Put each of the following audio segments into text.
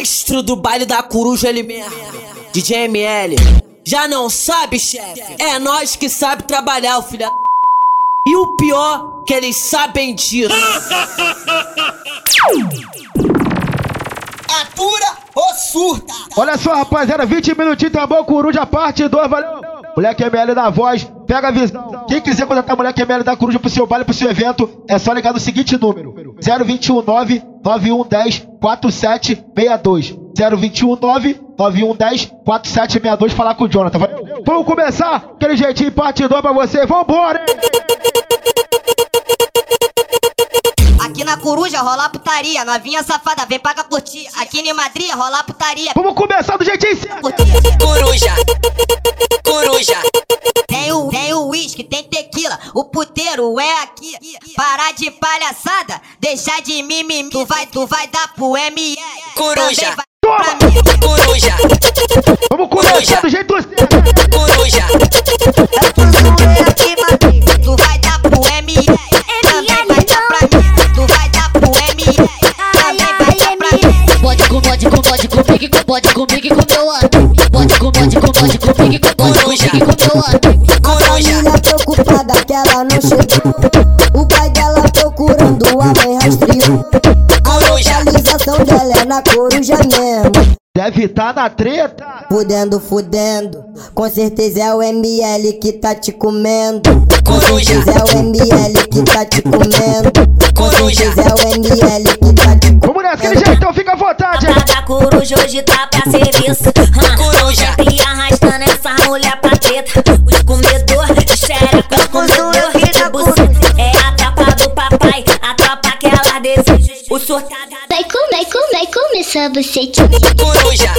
maestro do baile da coruja, ele mesmo. DJ ML. Já não sabe, chefe? É nós que sabe trabalhar, o filho. E o pior, que eles sabem disso. Atura ou surta? Olha só, rapaziada, 20 minutinhos, tá bom? Coruja parte 2, valeu? Moleque ML na voz, pega a visão. Quem quiser contratar Moleque ML da Coruja pro seu baile, pro seu evento, é só ligar no seguinte número: 0219 9110 4762. 0219 9110 4762. Falar com o Jonathan, valeu? Vamos começar? Aquele jeitinho, parte 2 pra você, vambora, hein? Coruja rola putaria, novinha safada, vem paga curtir. Aqui em Madrid rola putaria. Vamos começar do jeitinho certo. Coruja. Coruja. Tem o, tem o uísque, tem tequila, o puteiro é aqui. Parar de palhaçada, deixar de mimimi. Tu vai, tu vai dar pro ML. Coruja. Também vai pra mim. Coruja. Vamos começar do jeito certo. Coruja. Aqui, pode comigo e com meu ano. Pode com, pode com, pode comigo, com- pode comigo e com meu ano. Coruja. Família preocupada que ela não chegou. O pai dela procurando a mãe rastreou. A Coruja. localização dela é na coruja mesmo. Deve tá na treta. Fudendo, fudendo. Com certeza é o ML que tá te comendo. Com Coruja. certeza é o ML que tá te comendo. Com Coruja. certeza é o ML que tá te Vamos nessa, aquele jeitão, fica à vontade. Coruja hoje tá pra serviço. Hã? Coruja. Sempre arrastando essa mulher pra treta. Os comedor de xereca, os comedor de buceta. É a tropa do papai, a tropa que ela deseja. O surtada Vai comer, comer, começar você. Coruja.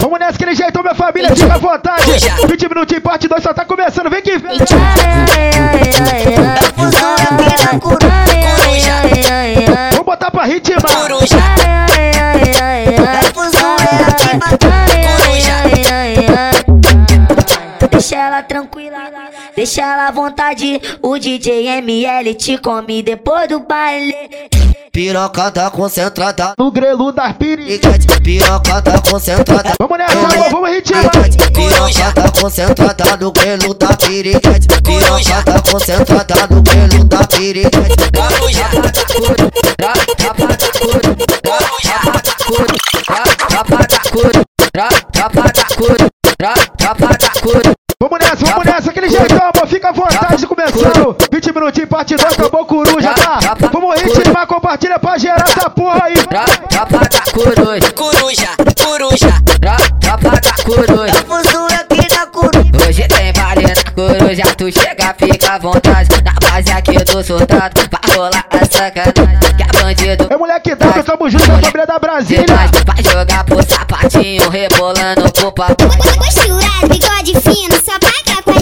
Vamos nessa, aquele jeitão, minha família, fica à vontade. Coruja. 20 minutinhos, parte 2, só tá começando, vem que vem. Vamos botar pra ritmar. Coruja. Deixa ela à vontade. O DJ ML te come depois do baile. Piroca tá concentrada. No grelo das piri. Picante, piroca tá concentrada. Vamos nessa, vamos, vamos ritmar. Piroca tá concentrada no pelo da piriguete. Piroca tá concentrada no pelo da. Coruja. Vamos nessa, vamos nessa, aquele jeitão, amor, fica à vontade, começando. 20 minutinhos, parte 2, acabou coruja, tá? Vamos ritmar, compartilha pra gerar essa porra aí. Coruja. Coruja. aqui na coruja. Hoje tem baile na coruja, tu chega, fica à vontade. Na base aqui do soldado, vai rolar a sacanagem. Que é bandido, É moleque W, tamo junto com a família da Brasília. Vai jogar pro sapatinho, rebolando pro papai. Posturado, bigode fino, só paga com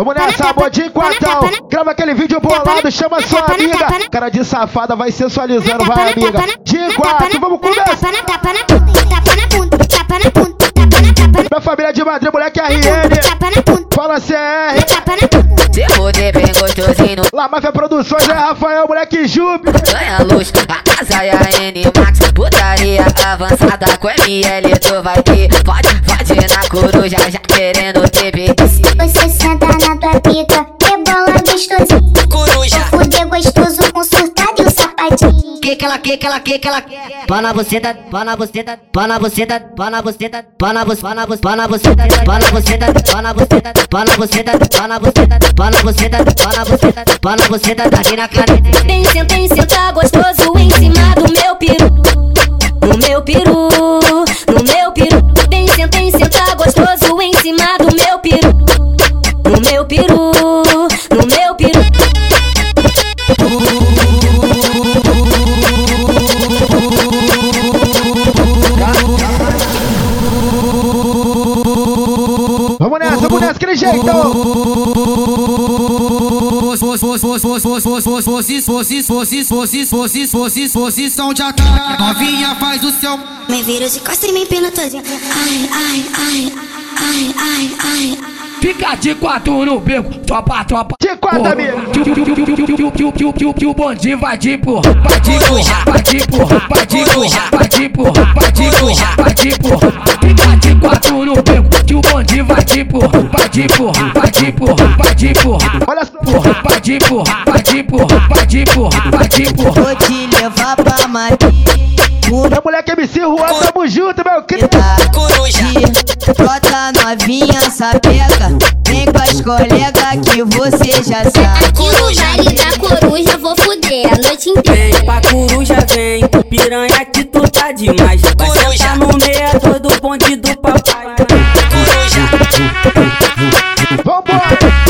Vamos nessa, bodinho quartão. Grava aquele vídeo bolado, chama sua amiga. Cara de safada vai sensualizando, vai amiga. De quatro, vamos começar. Minha família é de Madrid, moleque é RN. Fala CR. Se fuder bem gostosinho. Lá Mafia Produções é Rafael, moleque Júpiter. Ganha luz, a casa é a N Max. Putaria avançada com ML, tu vai ter. Pode, pode na coruja, já querendo ter Você sabe. Que ela quer, que ela quer, que ela quer. Pana você da, pana você da, pana você da, pana você da, pana você, pana você, pana você da, pana você da, pana você da, pana você da, pana você da, pana você da, pana você da, pana você da, daqui na caneta. Vem senta, vem senta gostoso em cima do meu peru. No meu peru, no meu peru. Vem senta, vem senta gostoso em cima vamos nessa, aquele jeitão. Posição de ataque, novinha faz o seu. Me vira de costas e me empina todinha. Ai, ai, ai, ai, ai, ai. Fica de quatro no beco, tropa, tropa. De quatro, amigo. Que o bonde vai de empurrar, vai de empurrar, vai de empurrar, vai de empurrar, vai de empurrar, vai de empurrar, quatro no beco, que o bonde vai de empurrar, vai de empurrar, vai de empurrar, vai de empurrar. Olha só. Empurrar, vai de empurrar, vai de empurrar, vai de empurrar, vai de empurrar. Vou te levar pra Madrid. Meu moleque MC Juan, tamo junto, meu querido. Coruja. Brota novinha, sapeca. Vem com as colegas que você já sabe. Aqui no baile da coruja vou fuder a noite inteira. Vem pra coruja, vem, piranha que tu tá demais. Vai sentar no meio do bonde. Vambora.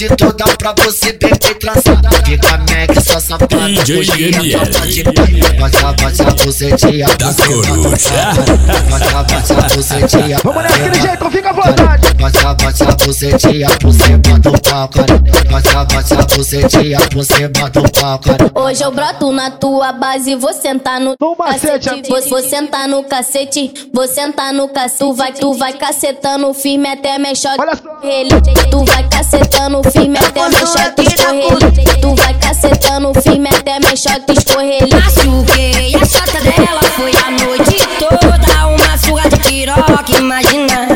Noite toda pra você beber e trançar. Fica Mac, só sapato, DJ ML. Bate, bate a bucetinha, Da coruja. Bate, bate a bucetinha. Vamos nessa, aquele jeitão, fica à vontade. Bate, bate a bucetinha por cima do pau, cara. Bate, bate a bucetinha por cima do pau, cara. Hoje eu broto na tua base, vou sentar no cacete. Vou, sentar no cacete, vou sentar no cacete. Tu vai, tu vai cacetando firme até mexer Olha só. ele. Tu vai cacetando firme até mexer escorrer. Tu vai cacetando firme até mexer escorrer. Machuquei a chata dela, foi a noite toda uma surra de piroca, imagina.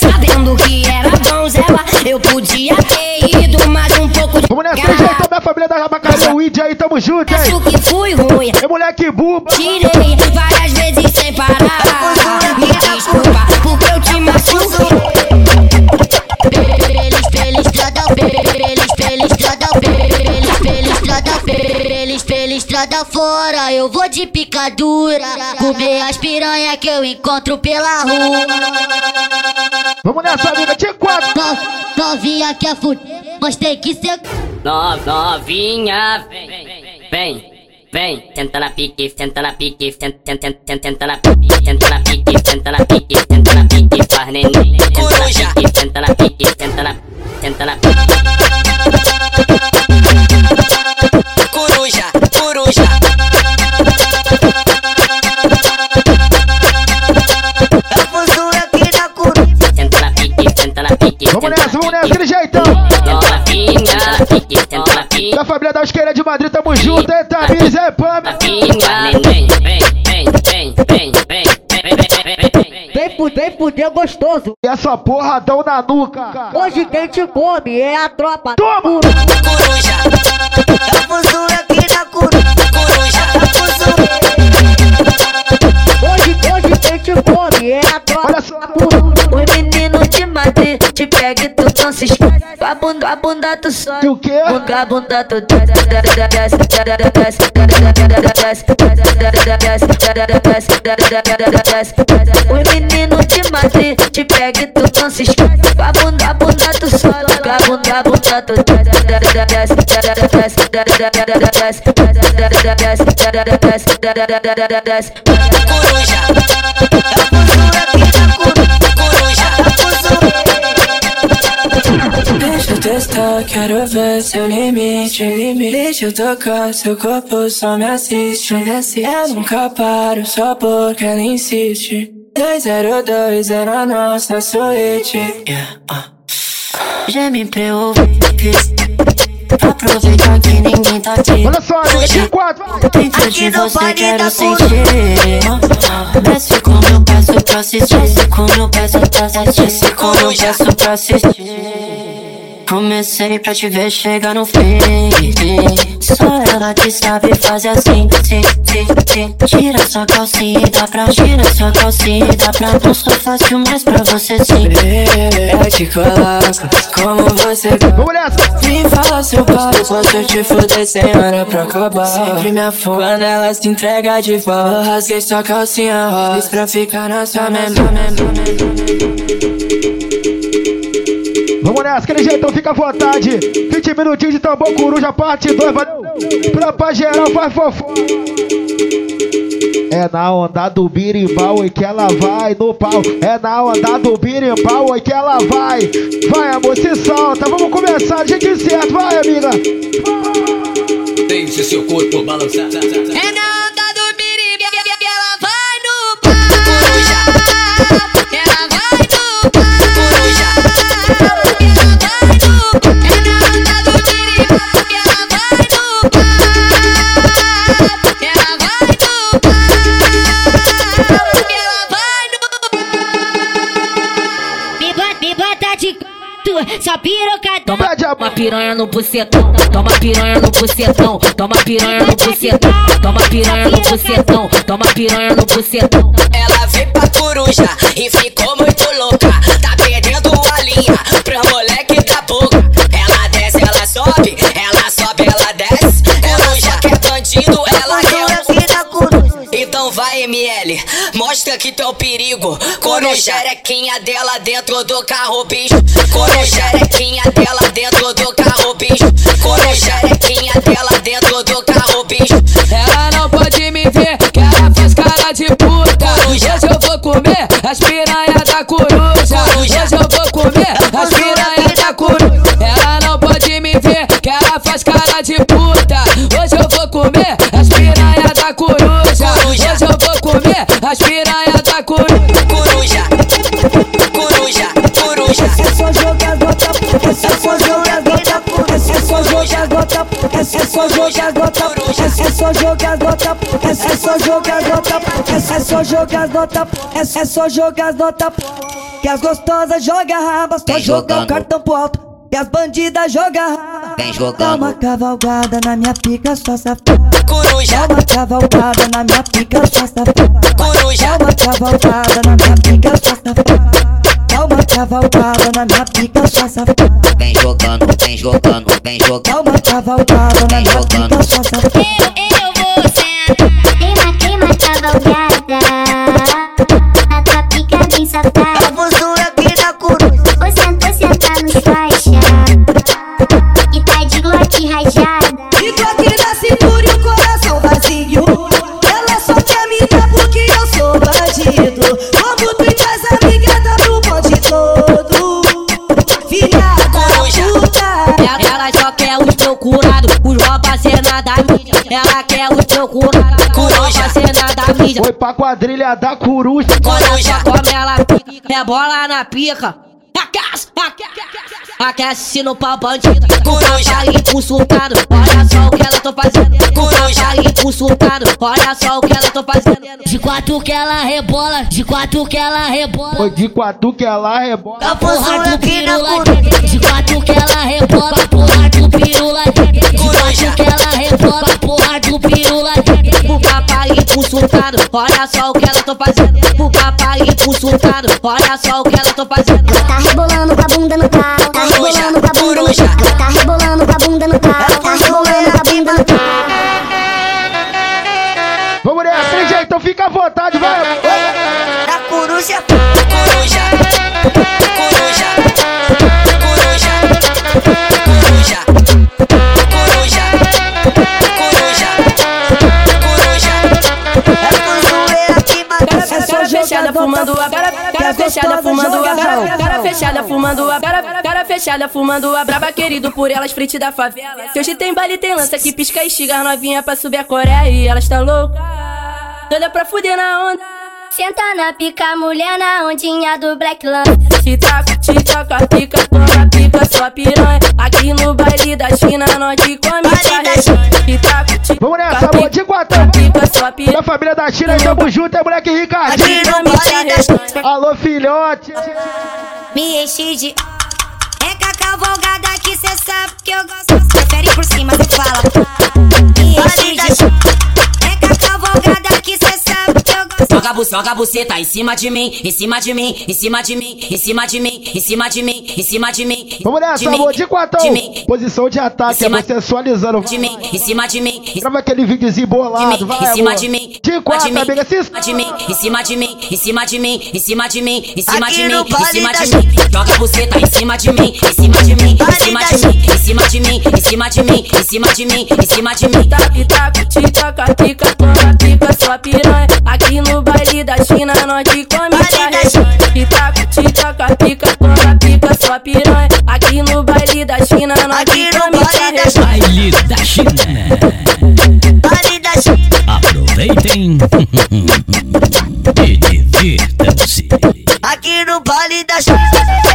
Sabendo que era donzela, eu podia ter ido mais um pouco de Vamos nessa, jeitão, minha família da Rabacaria, o Id aí, tamo junto, hein? Acho que fui ruim, É moleque buba. tirei estrada fora. Eu vou de picadura, comer as piranha que eu encontro pela rua. Vamos nessa, amiga, tinha quatro. No- Novinha quer fuder, mas tem que ser. No, novinha, vem, vem, vem. Tenta na pique, tenta na pique, tenta, tenta, tenta, tenta na pique, tenta na pique, de Madrid, tamo junto, é Tamiz, é Pam. Vem fuder, fuder é gostoso. E essa porra dão na nuca. Hoje quem te come é a tropa. Toma! Coruja, eu fuso aqui na coruja. Hoje, hoje quem te come é a tropa. Olha só. Os meninos de Madrid te pega e tu se com a bunda, a bunda tu sobe. O quê? Com a bunda tu Os meninos te matem, te pega e tu não se esquece. Com a bunda, a bunda tu sobe. Com a bunda, a bunda tu desce, desce, desce, desce, testar, quero ver seu limite, limite. Deixa eu tocar, seu corpo só me assiste. Eu nunca paro só porque ela insiste. 202 é na nossa suíte. Yeah, uh. Geme pra eu ouvir. Aproveita que ninguém tá aqui. Olha só, amiga, quatro. Dentro de você quero sentir Desce como eu peço pra assistir Desce como eu peço pra assistir Desce como eu peço pra assistir Comecei pra te ver chegar no fim Só ela que sabe fazer assim. Sim, sim, sim. Tira sua calcinha e dá pra Tira sua calcinha e dá pra. Não sou fácil, mas pra você sim. Eu te coloco como você Vamos nessa. me fala seu pai, posso te fuder sem hora pra acabar. Sempre me quando ela se entrega de volta Eu rasguei sua calcinha rosa pra ficar na sua memória nessa, aquele jeitão, fica à vontade. 20 minutinhos de tambor coruja, parte 2, valeu. Tropa geral faz fofo. É na onda do birimbau oi que ela vai no pau. É na onda do birimbau oi que ela vai. Vai, amor, se solta. Vamos começar, gente certo. Vai, amiga. Deixe seu corpo balançar. É na só piroca. Toma uma piranha no bucetão, toma piranha no bucetão, toma piranha no bucetão, toma piranha no bucetão, toma piranha no bucetão. Ela veio pra coruja e ficou muito louca. Mostra que tu é o perigo. Corujerequinha dela dentro do carro, bicho. Corujerequinha dela dentro do carro, bicho. Corujerequinha dela dentro do carro, bicho. Ela não pode me ver, que ela faz cara de puta. Hoje eu vou comer as piranhas da coruja. Só jogador da puta, é só jogador da puta, é só jogador da puta, é só jogador da puta, é só jogador da puta. Que as gostosas jogam rabas Vem jogar o cartão pro alto. Que as bandidas jogam raba. Vem Dá jogando. uma cavalgada na minha pica, só safada. Coruja, Dá uma cavalgada na minha pica, só safada. coruja. Dá uma cavalgada na minha pica, só safada. Dá uma cavalgada na minha pica, só safada. Vem jogando, vem jogando, vem jogando. Dá uma cavalgada na minha pica, Foi pra quadrilha da coruja. Só como ela pica, é bola na pica. Aquece, aquece, aquece no pau bandido. Com papai impulsado, olha só o que ela tô fazendo. Com papai impulsado, olha só o que ela tô fazendo. De quatro que ela rebola, de quatro que ela rebola. Foi de quatro que ela rebola. A porra do pirula De quatro que ela rebola, porra do pirula De quatro que ela rebola, porra do pirula impulsado, olha só o que ela tô fazendo. O papai impulsado, olha só o que ela tô fazendo. Ela tá rebolando com a bunda no pau. Tá rebolando com a bunda no pau. Ela tá rebolando com a bunda no pau. Tá rebolando com a bunda no pau. Vamos nessa, hein, gente? Então fica à vontade, vai. Na coruja. Coruja, coruja, fumando a cara, cara fechada fumando a cara, Cara fechada fumando a cara, cara fechada fumando a braba querido por elas frente da favela. Se hoje tem baile tem lança que pisca e estiga novinha pra subir a Coreia e elas tá louca. Toda pra fuder na onda. Senta na pica, mulher na ondinha do Black Land. Te taca, te taca, pica, toma pica, sua piranha. Aqui no baile da China, nós te come te Vamos nessa, amor, de quatro. Da família da China, tamo junto, é moleque Ricardinho. Alô, filhote. Me enchi de. É com a cavalgada que cê sabe que eu gosto. Prefere por cima, cê fala. Me enchi de. É com a Joga, bu- joga buceta em cima de mim, em cima de mim, em cima de mim, em cima de mim, em cima de mim, em cima de mim. Vamos nessa, mim, amor, de. De mim, Posição de ataque, é cima- você sensualizando. de mim, em cima de mim, em Grava aquele videozinho de bolado, mim, vai, em cima de mim, De quatro, de mim, amiga, se em cima de mim, em cima de mim, em cima de mim, em cima de mim, em cima de mim, em cima de. Joga buceta em cima de mim, em cima de mim, em cima de mim, em cima de mim, em cima de mim, em cima de mim, em cima de mim. Tac, tac, tica, tica, toma, pica sua piranha. Aqui no baile da China, nós te come carreganha. Tac, tica, pica, toma, pica sua piranha. Aqui no baile da China, nós te Aqui no come baile da carreganha. Baile da China. Baile da China. Aproveitem e divirtam-se. Aqui no baile da China.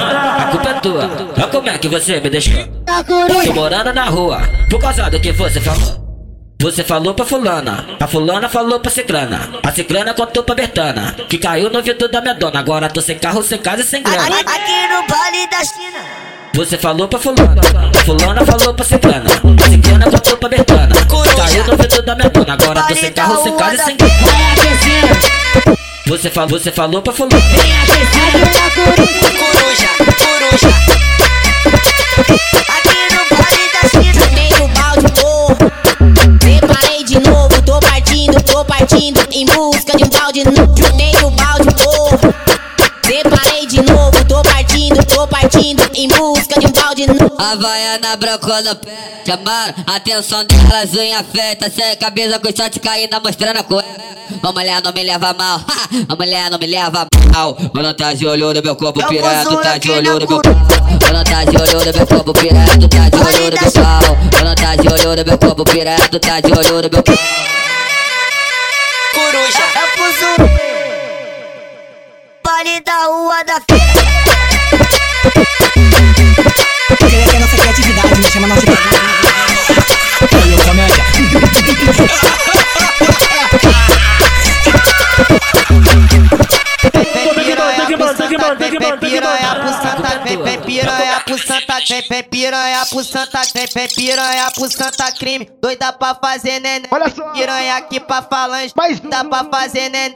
A culpa é tua. Olha como é que você me deixou. Tô morando na rua, por causa do que você falou. Você falou pra fulana, a fulana falou pra ciclana, a ciclana contou pra Bertana, que caiu no ouvido da minha dona, agora tô sem carro, sem casa e sem grana. Aqui, no baile da China. Você falou pra fulana, a fulana falou pra ciclana, a ciclana contou pra Bertana, que caiu no ouvido da minha dona, agora tô sem carro, sem casa e sem grana. Você falou, você falou pra fulana. Coruja, coruja. Aqui no baile da China. Meio balde, porra. Preparei de novo, tô partindo, tô partindo em busca de um balde novo. Junei o balde, porra. Separei de novo, tô partindo, em busca de um balde novo. Havaiana brancona pé, chamaram a atenção delas, unha feita, sem cabeça com short caindo, mostrando a cueca. A mulher não me leva mal, a mulher não me leva mal. Ela tá de olho no meu corpo pirado, tá de olho no meu pau. Ela tá de olho no meu corpo pirado, tá de olho no meu pau. Ela tá de olho no meu corpo pirado, tá de olho no meu pau. Coruja. É fuso. Baile da rua da feira. Queria ter nossa criatividade, me chama nossa Olha comédia. piranha pro santa, vem piranha pro santa, vem piranha pro santa, vem piranha pro santa, crime, doida pra fazer neném. Olha só. Piranha aqui pra falange, dá pra fazer neném.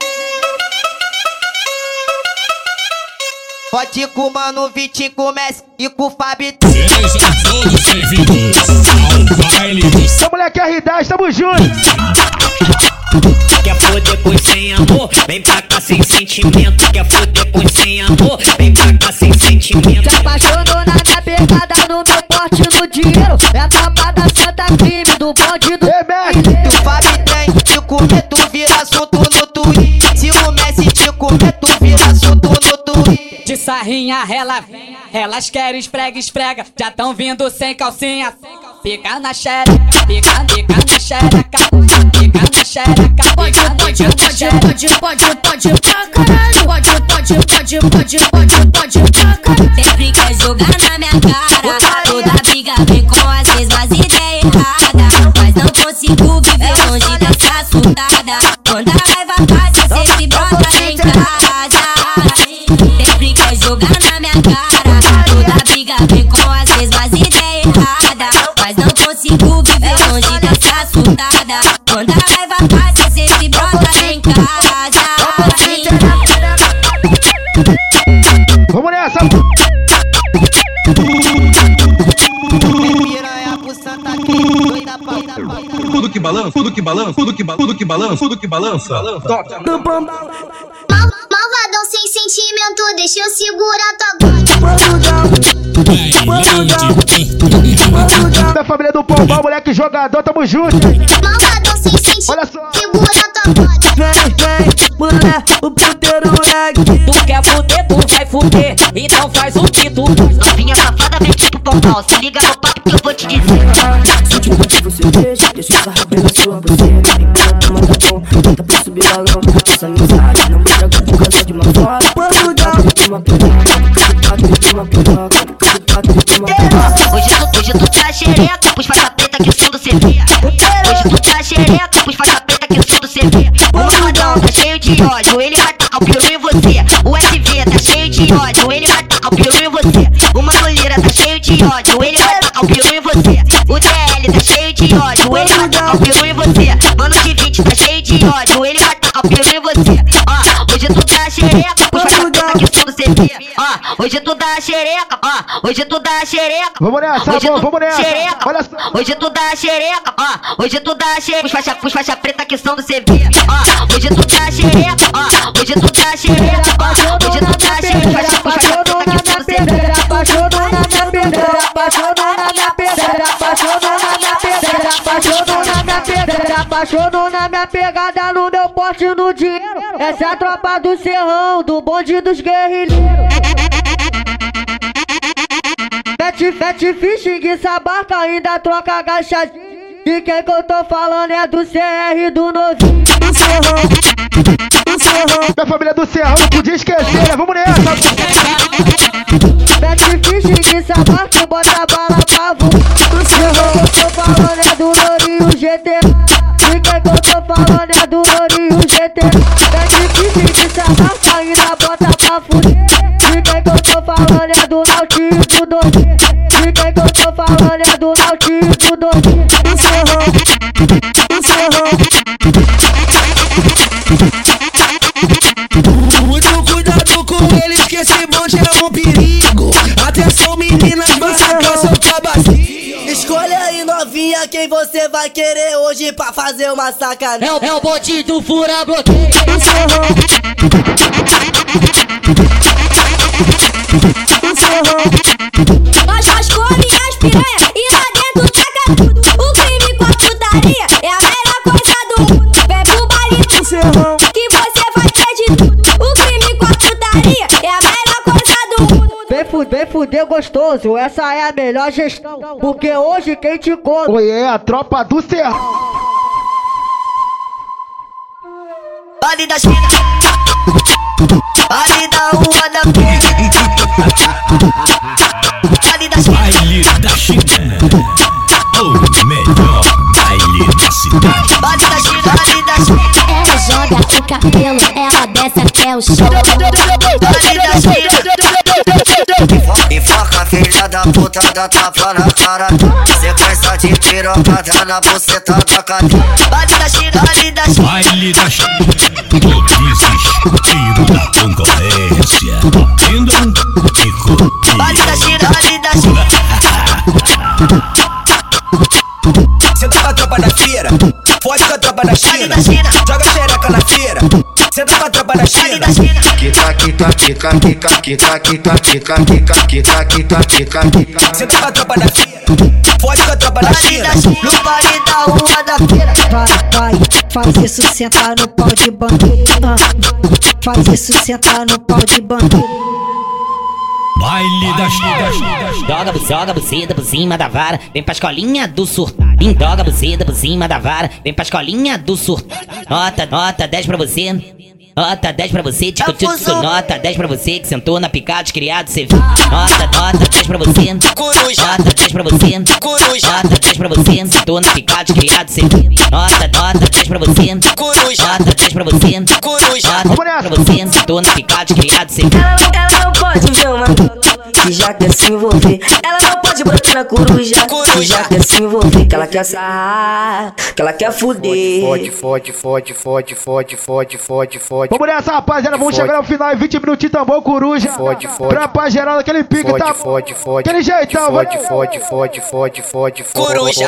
Pode ir com o mano Vitinho comece e com o do Essa moleque é R10, tamo junto. Quer foder com sem amor? Vem pra cá sem sentimento. Quer foder com sem amor? Vem pra cá sem sentimento. Se apaixonou na minha pegada, no meu porte, no dinheiro. É a tropa da Santa Crime, do bonde do... Ei, o Fabi tem te comer, tu vira assunto no Twitter. Se o Messi te comer, tu vira assunto no. De sarrinha, ela vem, elas querem esfrega, esfrega. Já tão vindo sem calcinha. Pica na xereca, pica, pica na xereca, pica na xereca. Pode, pode, pode, pode, pode, pode pra caralho. Pode, pode, pode, pode, pode, pode pra caralho. Sempre quer jogar na não consigo viver longe dessa soldada. Quando a raiva passa, sempre brota em casa. Vamos nessa. Tudo que balança, tudo que balança, tudo que balança, tudo que balança, tudo que balança. Toca. Mal- Malvadão sem sentimento, deixa eu segurar tua Da família do Pombal, moleque jogador, tamo junto. Malvadão sem sentimento, Olha só. segura tua bota. Vem, vem, mulher, o puteiro moleque. Tu quer fuder, tu vai fuder. Então faz o que tu Novinha safada vem tipo pompal. Se liga no papo que eu vou te dizer. Se te curte, você deixa, deixa o sarro pela sua buceta. Enquanto manda bom, tenta pra subir balão. Essa amizade não me traga por causa de uma foto. Quando dá, uma piroca, uma piroca. Hoje tu, hoje tu tá xereca, pus faixa preta que o som do CV. Hoje tu tá xereca, pus faixa preta que o som do CV. O Rodão tá cheio de ódio, ele vai tacar o peru em você. O SV tá cheio de ódio, ele vai tacar o peru em você. O Manolira tá cheio de ódio, ele vai tacar o peru em você. O DL tá cheio de ódio, ele vai tacar o peru em você. Mano de 20 tá cheio de ódio, Ó, hoje tu dá xereca, ó, hoje tu dá xereca. Vamos nessa, Hoje vamos, tu vamos nessa. Xereca. Olha só. Hoje tu dá xereca, ó. Hoje tu dá xereca. Pus faixa, pus faixa preta que são do CV, ó. Hoje tu dá xereca, ó. Hoje tu dá xereca, ó. Hoje tu dá xereca. Pus faixa, pus faixa preta que são do CV. Apaixonou na minha pedreira, apaixonou na minha pedreira, apaixonou na minha pedreira, apaixonou na minha pegada no meu porte no dinheiro. Essa é a tropa do serrão, do bonde dos guerrilheiros. Mete, mete fishing, sabarca, ainda troca agachadinho. De quem que eu tô falando é do CR do novinho. Do serrão, do serrão. Minha família do Serrão não podia esquecer, né? Vamos nessa. Mete fishing, sabarca, bota a bala pra voar. Eu tô falando é do Lourinho GTA. De quem que eu tô falando é do Lourinho GTA. Mete fishing, sabarca, ainda bota pra fuder. De quem que eu tô falando é do Nautinho do. De quem que eu tô falando é do Nautinho do Domingo. Do quem você vai querer hoje pra fazer uma sacanagem. É o, é o bote do fura bloqueio. Nós come as piranha e lá dentro taca tudo. O crime com a putaria é a melhor coisa do mundo. Vem pro baile do serrão fuder, fuder gostoso, essa é a melhor gestão. Porque hoje quem te come. Oi, é a tropa do Serrão. Vale da China, vale da rua da Vale da China. Baile da China. O melhor baile da cidade. Vale da China, vale da China. Ela joga o cabelo, ela desce até o chão. Enfoca filha da puta da tapa na cara Sequência de pirocada na buceta da cara Vale da China, vale da China. Baile da China. Tiro da concorrência. E. Vale da China, vale da China. Senta com a tropa da feira Fode com a tropa da China. Joga xereca na feira Vale China da China. Quica, quica, quica, quica, quica, quica, quica, quica, quica, quica, quica, quica Senta com a tropa da feira Fode com a tropa da China China. No vale da rua da feira. Vai, vai, faz isso, senta no pau de. Ah, faz isso, senta no pau de bandido. Baile da China. Joga, joga buzida por cima da vara, vem pra escolinha do surtadinho. Joga buzida por cima da vara, vem pra escolinha do surtadinho. Nota, nota 10 pra você. Nota 10 pra você, tico, tico, tico, nota 10 pra você que sentou na picada criado, cê viu. Nota, nota 10 pra você. Nota 10 pra você. Nota 10 pra você, sentou na picada criado, cê viu. Nota, nota 10 pra você. Nota 10 pra você. Nota 10 pra você, sentou na picada criado, cê viu. Ela, ela não pode ver uma que já quer se envolver. Ela não bater na coruja, já quer se envolver. Que ela quer sarrar, que ela quer fuder. Fode, fode, fode, fode, fode, fode, fode, fode Vamos nessa, rapaziada. Vamos chegar ao final em 20 minutinhos tambor, coruja. Fode, fode. Pra paz geral daquele pique, Fode, tá? fode, fode Aquele jeitão, Fode, fode, fode, fode, fode, fode Coruja